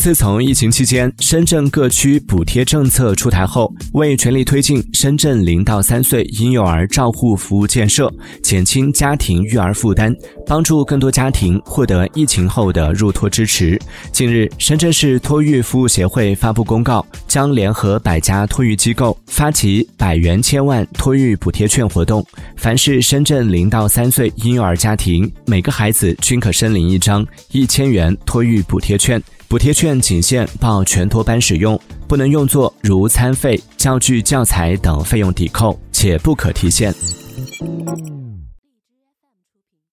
自从疫情期间深圳各区补贴政策出台后，为全力推进深圳零到三岁婴幼儿照护服务建设，减轻家庭育儿负担，帮助更多家庭获得疫情后的入托支持，近日，深圳市托育服务协会发布公告，将联合百家托育机构发起百元千万托育补贴券活动，凡是深圳零到三岁婴幼儿家庭，每个孩子均可申领一张一千元托育补贴券。补贴券仅限报全托班使用，不能用作如餐费、教具、教材等费用抵扣，且不可提现。